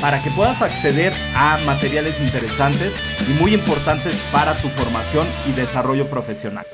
para que puedas acceder a materiales interesantes y muy importantes para tu formación y desarrollo profesional.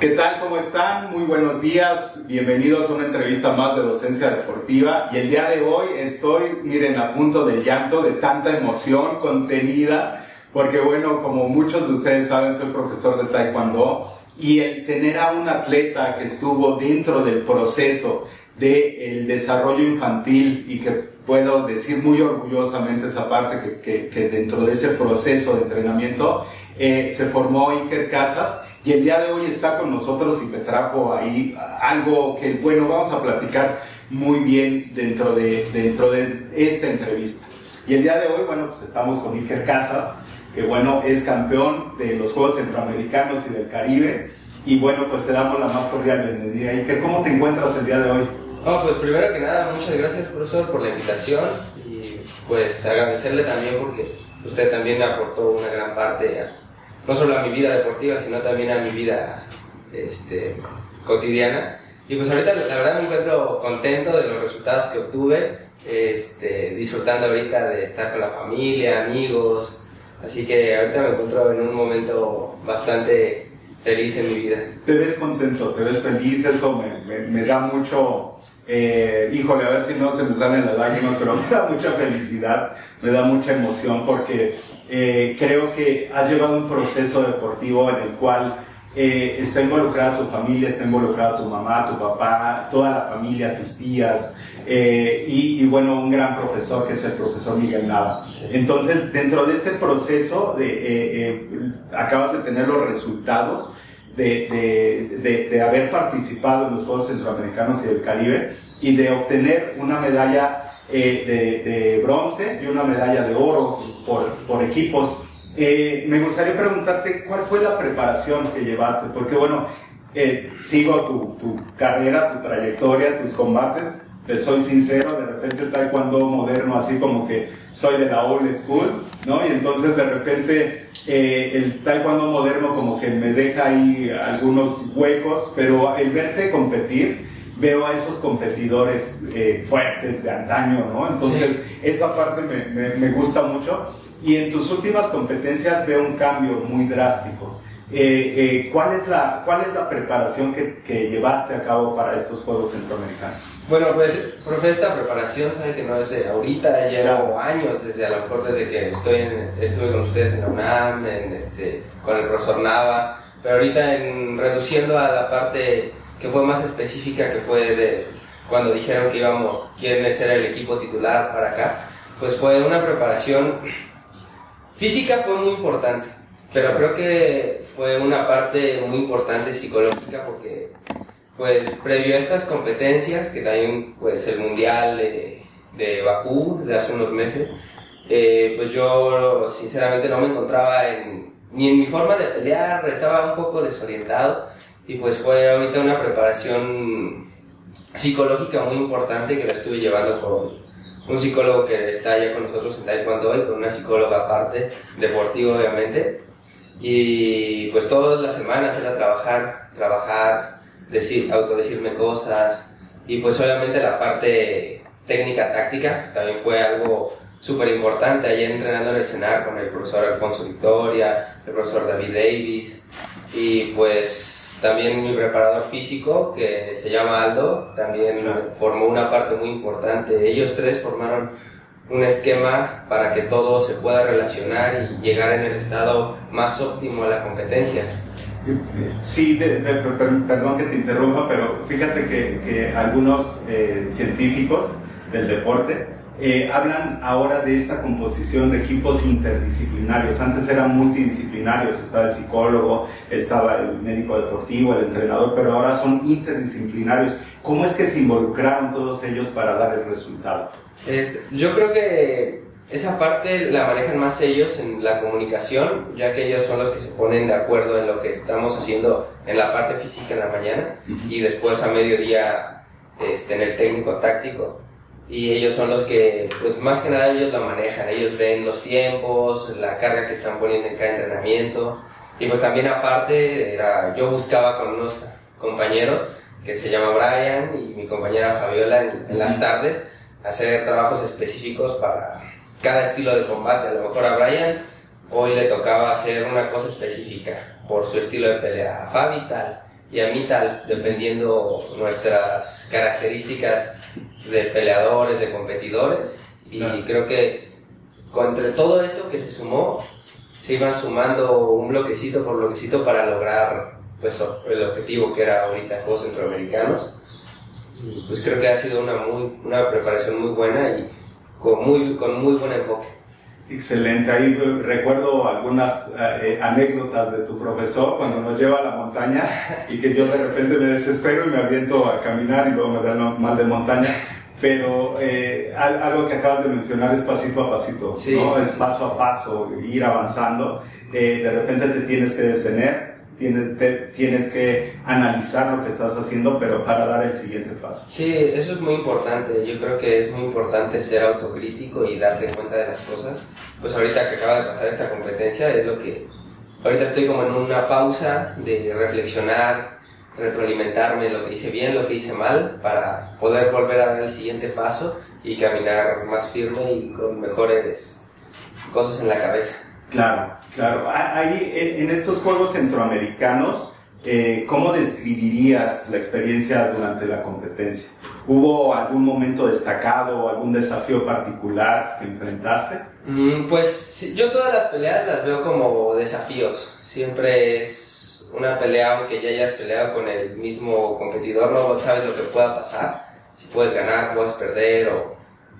¿Qué tal? ¿Cómo están? Muy buenos días. Bienvenidos a una entrevista más de Docencia Deportiva. Y el día de hoy estoy, miren, a punto del llanto de tanta emoción contenida, porque bueno, como muchos de ustedes saben, soy profesor de Taekwondo y el tener a un atleta que estuvo dentro del proceso del desarrollo infantil y que puedo decir muy orgullosamente esa parte que, que, dentro de ese proceso de entrenamiento eh, se formó Iker Casas y el día de hoy está con nosotros y me trajo ahí algo que, bueno, vamos a platicar muy bien dentro de, dentro de esta entrevista. Y el día de hoy, bueno, pues estamos con Iker Casas, que bueno, es campeón de los Juegos Centroamericanos y del Caribe. Y bueno, pues te damos la más cordial bienvenida. Iker, ¿cómo te encuentras el día de hoy? No, pues primero que nada, muchas gracias, profesor, por la invitación y pues agradecerle también porque usted también aportó una gran parte no solo a mi vida deportiva, sino también a mi vida este, cotidiana. Y pues ahorita la verdad me encuentro contento de los resultados que obtuve, este, disfrutando ahorita de estar con la familia, amigos, así que ahorita me encuentro en un momento bastante feliz en mi vida. Te ves contento, te ves feliz, eso me, me, da mucho, eh, híjole, a ver si no se me salen las lágrimas, pero me da mucha felicidad, me da mucha emoción porque eh, creo que has llevado un proceso deportivo en el cual eh, está involucrada tu familia, está involucrada tu mamá, tu papá, toda la familia, tus tías, eh, y, bueno, un gran profesor que es el profesor Miguel Nava. Entonces, dentro de este proceso, de, acabas de tener los resultados de, de, de, haber participado en los Juegos Centroamericanos y del Caribe y de obtener una medalla eh, de, bronce y una medalla de oro por, por equipos. Eh, me gustaría preguntarte cuál fue la preparación que llevaste, porque bueno, eh, sigo tu, tu, carrera, tu trayectoria, tus combates, te soy sincero, de repente taekwondo moderno, así como que soy de la old school, ¿no? Y entonces de repente el taekwondo moderno como que me deja ahí algunos huecos, pero el verte competir, veo a esos competidores eh, fuertes de antaño, ¿no? Entonces, esa parte me, me, gusta mucho. Y en tus últimas competencias veo un cambio muy drástico. Eh, eh, ¿cuál, es la, ¿Cuál es la preparación que, que, llevaste a cabo para estos Juegos Centroamericanos? Bueno, pues, profe, esta preparación, sabe que no es de ahorita, llevo años, desde a lo mejor desde que estoy en, estuve con ustedes en la UNAM, en este, con el profesor Nava, pero ahorita en, reduciendo a la parte que fue más específica, que fue de cuando dijeron que íbamos, quién ser el equipo titular para acá, pues fue una preparación física fue muy importante, pero creo que fue una parte muy importante psicológica porque pues previo a estas competencias, que también pues el mundial de, de Bakú de hace unos meses, eh, pues yo sinceramente no me encontraba en, ni en mi forma de pelear, estaba un poco desorientado y pues fue ahorita una preparación psicológica muy importante que la estuve llevando con un psicólogo que está ya con nosotros en Taekwondo y con una psicóloga aparte, deportiva obviamente. Y pues todas las semanas era trabajar, trabajar, decir, autodecirme cosas. Y pues obviamente la parte técnica táctica también fue algo súper importante allá entrenando en el CENAR con el profesor Alfonso Victoria, el profesor David Davis. Y pues también mi preparador físico, que se llama Aldo, también formó una parte muy importante. Ellos tres formaron un esquema para que todo se pueda relacionar y llegar en el estado más óptimo a la competencia. Sí, perdón que te interrumpa, pero fíjate que, que algunos eh, científicos del deporte eh, hablan ahora de esta composición de equipos interdisciplinarios. Antes eran multidisciplinarios, estaba el psicólogo, estaba el médico deportivo, el entrenador, pero ahora son interdisciplinarios. ¿Cómo es que se involucraron todos ellos para dar el resultado? Este, yo creo que esa parte la manejan más ellos en la comunicación, ya que ellos son los que se ponen de acuerdo en lo que estamos haciendo en la parte física en la mañana y después a mediodía este, en el técnico táctico. Y ellos son los que, pues más que nada ellos lo manejan, ellos ven los tiempos, la carga que están poniendo en cada entrenamiento. Y pues también aparte, era, yo buscaba con unos compañeros que se llama Brian y mi compañera Fabiola en las tardes hacer trabajos específicos para cada estilo de combate. A lo mejor a Brian hoy le tocaba hacer una cosa específica por su estilo de pelea, a Fabi tal y a mí tal, dependiendo nuestras características de peleadores, de competidores. Y creo que entre todo eso que se sumó, se iban sumando un bloquecito por bloquecito para lograr pues, el objetivo que era ahorita Juegos Centroamericanos. Y pues creo que ha sido una, muy, una preparación muy buena y con muy, con muy buen enfoque. Excelente, ahí recuerdo algunas eh, anécdotas de tu profesor cuando nos lleva a la montaña y que yo de repente me desespero y me aviento a caminar y luego me da mal de montaña, pero eh, algo que acabas de mencionar es pasito a pasito, ¿no? es paso a paso, ir avanzando, eh, de repente te tienes que detener tienes, que analizar lo que estás haciendo, pero para dar el siguiente paso. Sí, eso es muy importante. Yo creo que es muy importante ser autocrítico y darte cuenta de las cosas. Pues ahorita que acaba de pasar esta competencia es lo que... Ahorita estoy como en una pausa de reflexionar, retroalimentarme lo que hice bien, lo que hice mal, para poder volver a dar el siguiente paso y caminar más firme y con mejores cosas en la cabeza. Claro, claro. Ahí, en estos Juegos Centroamericanos, eh, ¿cómo describirías la experiencia durante la competencia? ¿Hubo algún momento destacado o algún desafío particular que enfrentaste? Mm, pues yo todas las peleas las veo como desafíos. Siempre es una pelea, aunque ya hayas peleado con el mismo competidor, no sabes lo que pueda pasar. Si puedes ganar, puedes perder, o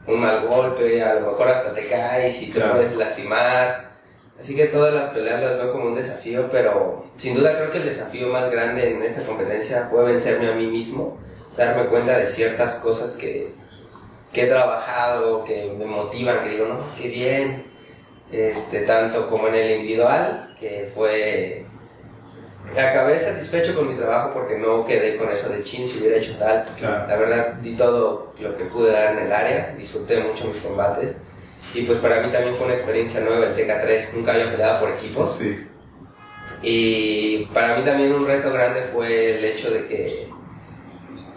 un mal golpe, a lo mejor hasta te caes y te puedes lastimar Así que todas las peleas las veo como un desafío, pero sin duda creo que el desafío más grande en esta competencia fue vencerme a mí mismo, darme cuenta de ciertas cosas que, que he trabajado, que me motivan, que digo, no, qué bien, este, tanto como en el individual, que fue... Acabé satisfecho con mi trabajo porque no quedé con eso de chin si hubiera hecho tal. La verdad, di todo lo que pude dar en el área, disfruté mucho mis combates y pues para mí también fue una experiencia nueva el TK3, nunca había peleado por equipos. Sí. Y para mí también un reto grande fue el hecho de que,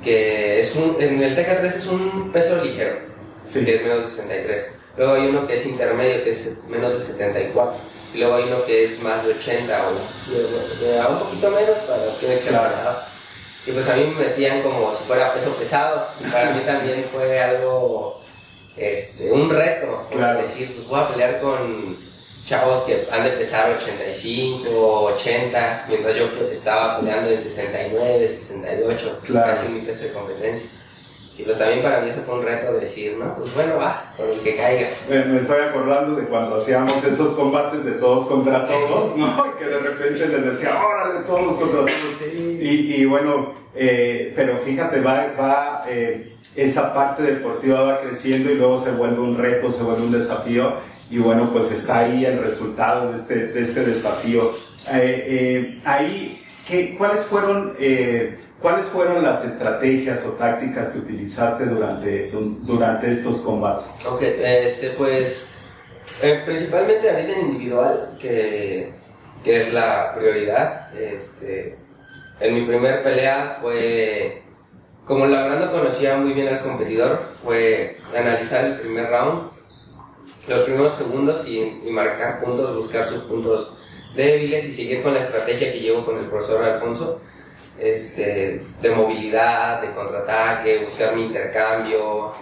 que es un, en el TK3 es un peso ligero, sí. que es menos de 63. Luego hay uno que es intermedio, que es menos de 74. Y luego hay uno que es más de 80 o un poquito menos para que ser pasado. Y pues a mí me metían como si fuera peso pesado. Y para mí también fue algo este, un reto, claro. decir, pues voy a pelear con chavos que han de pesar 85, 80, mientras yo estaba peleando en 69, 68, claro. casi mi peso de competencia. Y pues también para mí eso fue un reto de decir, ¿no? Pues bueno, va, con el que caiga. Me, estoy acordando de cuando hacíamos esos combates de todos contra todos, ¿no? Y que de repente les decía, órale, todos contra todos. Y, y bueno, eh, pero fíjate, va, va eh, esa parte deportiva va creciendo y luego se vuelve un reto, se vuelve un desafío y bueno, pues está ahí el resultado de este, de este desafío. Eh, ahí, ¿qué, ¿cuáles, fueron, ¿cuáles fueron las estrategias o tácticas que utilizaste durante, durante estos combates? Ok, este, pues principalmente a vida individual, que, que es la prioridad. Este, en mi primer pelea fue, como la verdad no conocía muy bien al competidor, fue analizar el primer round, los primeros segundos y, marcar puntos, buscar sus puntos débiles y seguir con la estrategia que llevo con el profesor Alfonso, este, de movilidad, de contraataque, buscar mi intercambio.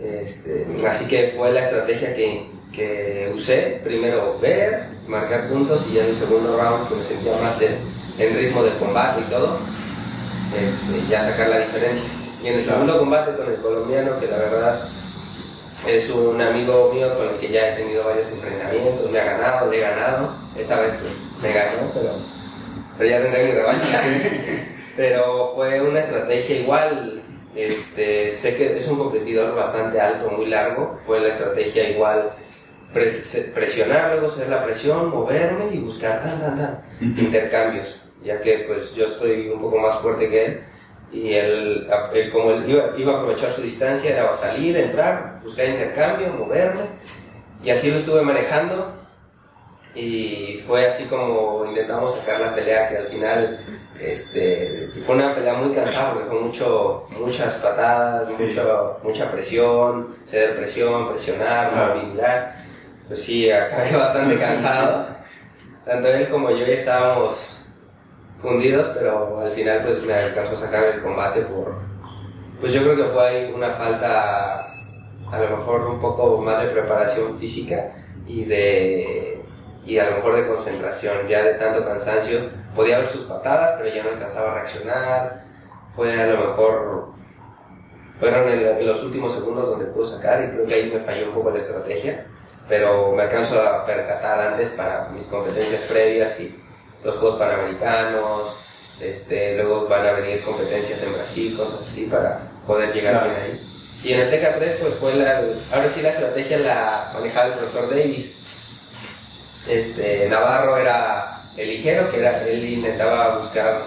Este, así que fue la estrategia que, que usé. Primero ver, marcar puntos y ya en el segundo round pues, me sentía más en el ritmo del combate y todo, este, ya sacar la diferencia. Y en el segundo combate con el colombiano, que la verdad es un amigo mío con el que ya he tenido varios enfrentamientos, me ha ganado, le he ganado, esta vez pues me ganó, pero, pero ya tendré mi revancha. pero fue una estrategia igual, este, sé que es un competidor bastante alto, muy largo, fue la estrategia igual presionar, luego hacer la presión, moverme y buscar tan, tan, tan, intercambios, ya que pues yo estoy un poco más fuerte que él y él, como él iba, iba, a aprovechar su distancia, era salir, entrar, buscar intercambio, moverme. Y así lo estuve manejando. Y fue así como intentamos sacar la pelea que al final este, fue una pelea muy cansada porque fue mucho, muchas patadas, mucha presión, ceder presión, presionar, movilidad. Pues sí, acabé bastante cansado. Tanto él como yo ya estábamos fundidos, pero al final pues me alcanzó a sacar el combate por... Pues yo creo que fue una falta, a lo mejor un poco más de preparación física y de... y a lo mejor de concentración, ya de tanto cansancio. Podía ver sus patadas, pero ya no alcanzaba a reaccionar. Fue a lo mejor fueron en, los últimos segundos donde pudo sacar y creo que ahí me falló un poco la estrategia pero me alcanzo a percatar antes para mis competencias previas y los Juegos Panamericanos, este, luego van a venir competencias en Brasil, cosas así para poder llegar bien ahí. Y en el TK3 pues fue la, ahora sí la estrategia la manejaba el profesor Davis. Este, Navarro era el ligero, que era, él intentaba buscar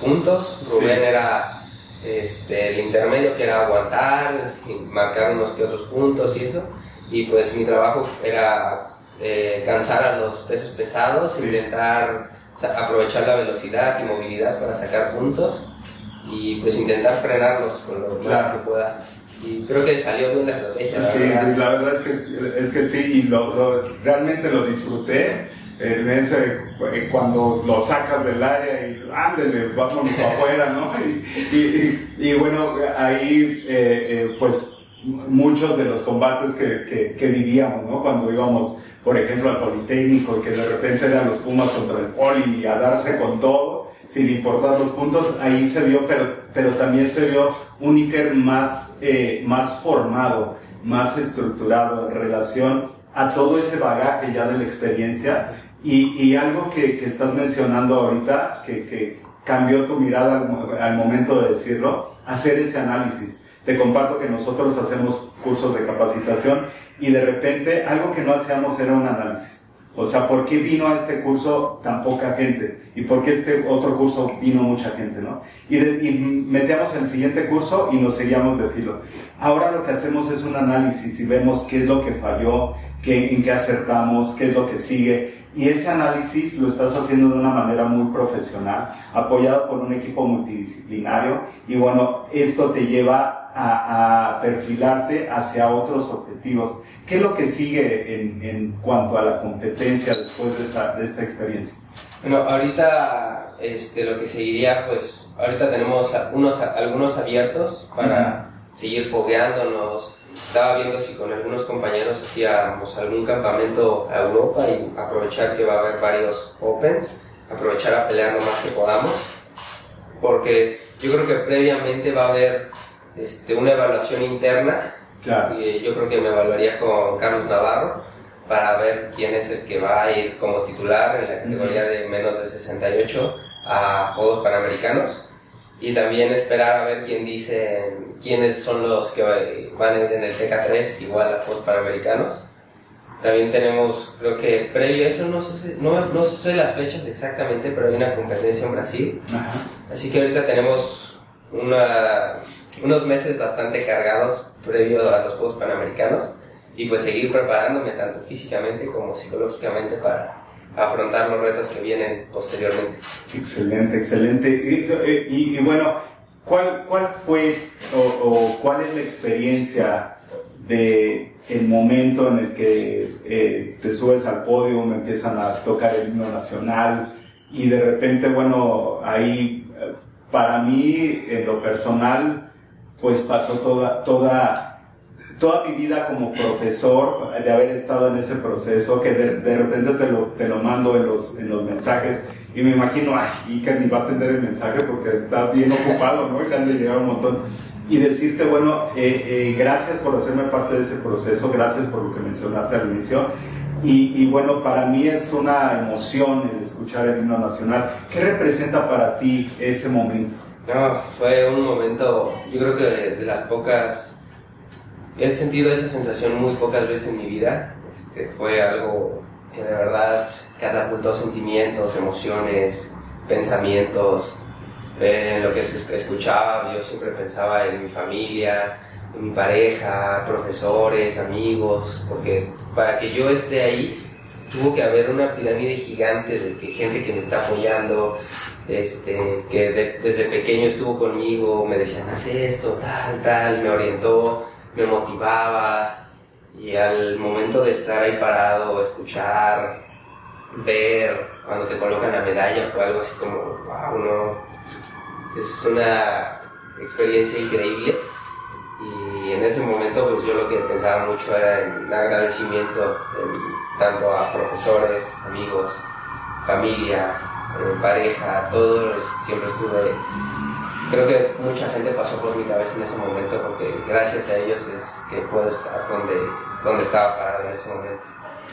puntos, Rubén era este, el intermedio, que era aguantar, y marcar unos que otros puntos y eso. Y pues mi trabajo era eh, cansar a los pesos pesados, intentar aprovechar la velocidad y movilidad para sacar puntos y pues intentar frenarlos con lo más que pueda. Y creo que salió bien la estrategia. sí, la verdad es que, es que sí, y lo, realmente lo disfruté. En ese, eh, cuando lo sacas del área y ándele, vámonos para afuera, ¿no? Y, y, y, bueno, ahí eh, pues muchos de los combates que, que, vivíamos, ¿no? Cuando íbamos, por ejemplo, al Politécnico, que de repente eran los Pumas contra el Poli y a darse con todo, sin importar los puntos, ahí se vio, pero, pero también se vio un Iker más, eh, más formado, más estructurado en relación a todo ese bagaje ya de la experiencia. Y, y algo que, que, estás mencionando ahorita, que, que cambió tu mirada al, al momento de decirlo, hacer ese análisis. Te comparto que nosotros hacemos cursos de capacitación y de repente algo que no hacíamos era un análisis. O sea, ¿por qué vino a este curso tan poca gente? ¿Y por qué este otro curso vino mucha gente? ¿no? Y, metíamos el siguiente curso y nos seguíamos de filo. Ahora lo que hacemos es un análisis y vemos qué es lo que falló, qué, en qué acertamos, qué es lo que sigue y ese análisis lo estás haciendo de una manera muy profesional, apoyado por un equipo multidisciplinario y bueno, esto te lleva a, perfilarte hacia otros objetivos. ¿Qué es lo que sigue en, en cuanto a la competencia después de esta, de esta experiencia? Bueno, ahorita este, lo que seguiría, pues ahorita tenemos unos, algunos abiertos para seguir fogueándonos, estaba viendo si con algunos compañeros hacíamos algún campamento a Europa y aprovechar que va a haber varios Opens, aprovechar a pelear lo más que podamos, porque yo creo que previamente va a haber este, una evaluación interna, y yo creo que me evaluaría con Carlos Navarro para ver quién es el que va a ir como titular en la categoría de menos de 68 a Juegos Panamericanos y también esperar a ver quién dice quiénes son los que van a ir en el TK3 igual a los panamericanos. También tenemos, creo que previo a eso, no sé, no, no sé las fechas exactamente, pero hay una competencia en Brasil. Así que ahorita tenemos una, unos meses bastante cargados previo a los Juegos Panamericanos y pues seguir preparándome tanto físicamente como psicológicamente para afrontar los retos que vienen posteriormente. Excelente, excelente. Y, bueno, ¿cuál, ¿cuál fue o, cuál es la experiencia de el momento en el que eh, te subes al podio, empiezan a tocar el himno nacional y de repente, bueno, ahí para mí, en lo personal, pues pasó toda, toda toda mi vida como profesor, de haber estado en ese proceso, que de, repente te lo, te lo mando en los, en los mensajes y me imagino, ay, que ni va a atender el mensaje porque está bien ocupado, ¿no? Y le han de llegar un montón. y decirte, bueno, eh, eh, gracias por hacerme parte de ese proceso, gracias por lo que mencionaste al inicio. Y, y, bueno, para mí es una emoción el escuchar el himno nacional. ¿Qué representa para ti ese momento? No, fue un momento, yo creo que de, las pocas, he sentido esa sensación muy pocas veces en mi vida. Este, fue algo que de verdad catapultó sentimientos, emociones, pensamientos. en lo que se escuchaba, yo siempre pensaba en mi familia, mi pareja, profesores, amigos, porque para que yo esté ahí tuvo que haber una pirámide gigante de que gente que me está apoyando, este, que desde pequeño estuvo conmigo, me decían, haz esto, tal, tal, me orientó, me motivaba, y al momento de estar ahí parado, escuchar, ver, cuando te colocan la medalla, fue algo así como, wow, no, es una experiencia increíble. Y en ese momento, pues yo lo que pensaba mucho era en agradecimiento, tanto a profesores, amigos, familia, eh, pareja, todos siempre estuve. Creo que mucha gente pasó por mi cabeza en ese momento porque gracias a ellos es que puedo estar donde, donde estaba parado en ese momento.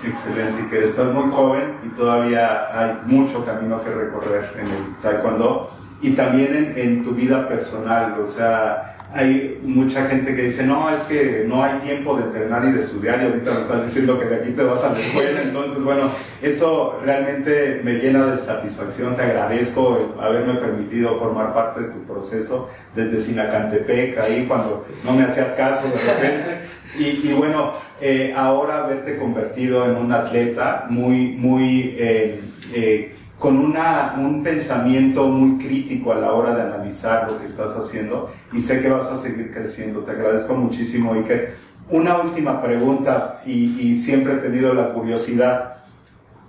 Excelente, y que estás muy joven y todavía hay mucho camino que recorrer en el taekwondo y también en, en tu vida personal, o sea, hay mucha gente que dice, no, es que no hay tiempo de entrenar y de estudiar y ahorita me estás diciendo que de aquí te vas a la escuela, entonces bueno, eso realmente me llena de satisfacción, te agradezco haberme permitido formar parte de tu proceso desde Sinacantepec, ahí cuando no me hacías caso de repente. Y, y bueno, eh, ahora verte convertido en un atleta muy, muy... Eh, eh, con una, un pensamiento muy crítico a la hora de analizar lo que estás haciendo y sé que vas a seguir creciendo. Te agradezco muchísimo, Iker. Una última pregunta y, y siempre he tenido la curiosidad.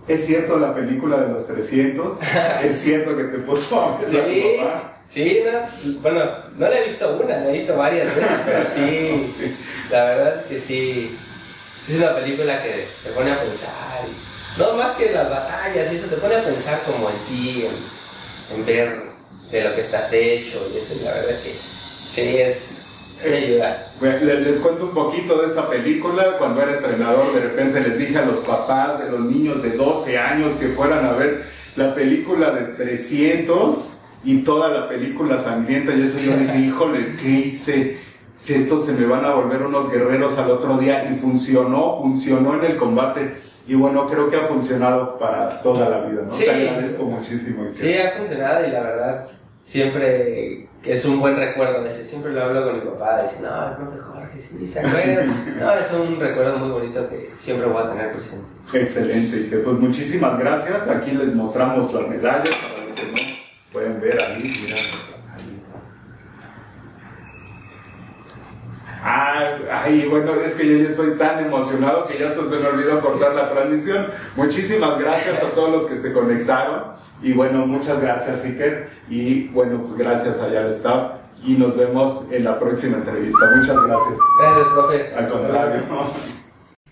¿Es cierto la película de los 300? ¿Es cierto que te puso a sí, tu papá? Sí, no, bueno, no la he visto una, la he visto varias veces, pero sí, la verdad es que sí, es una película que te pone a pensar. No más que las batallas y eso te pone a pensar como en ti, en, ver de lo que estás hecho y eso, la verdad es que sí es... Les, cuento un poquito de esa película. Cuando era entrenador, de repente les dije a los papás de los niños de 12 años que fueran a ver la película de 300 y toda la película sangrienta. Y eso yo dije, híjole, ¿qué hice? Si estos se me van a volver unos guerreros al otro día. Y funcionó, funcionó en el combate y bueno, creo que ha funcionado para toda la vida, ¿no? Sí, Te agradezco muchísimo. Sí, ha funcionado y la verdad, siempre es un buen recuerdo. Ese, siempre lo hablo con mi papá, dice, no, el profe Jorge, sí, se acuerda. no, es un recuerdo muy bonito que siempre voy a tener presente. Excelente, y que pues muchísimas gracias. Aquí les mostramos las medallas para los que no pueden ver ahí, mira. Ay, bueno, es que yo ya estoy tan emocionado que ya hasta se me olvidó cortar la transmisión. Muchísimas gracias a todos los que se conectaron. Y bueno, muchas gracias, Iker. Y bueno, pues gracias allá al staff. Y nos vemos en la próxima entrevista. Muchas gracias. Gracias, profe. Al contrario.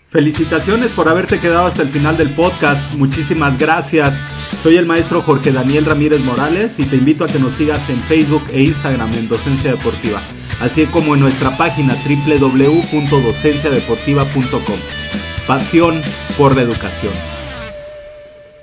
Felicitaciones por haberte quedado hasta el final del podcast. Muchísimas gracias. Soy el maestro Jorge Daniel Ramírez Morales y te invito a que nos sigas en Facebook e Instagram en Docencia Deportiva así como en nuestra página www.docenciadeportiva.com. Pasión por la educación.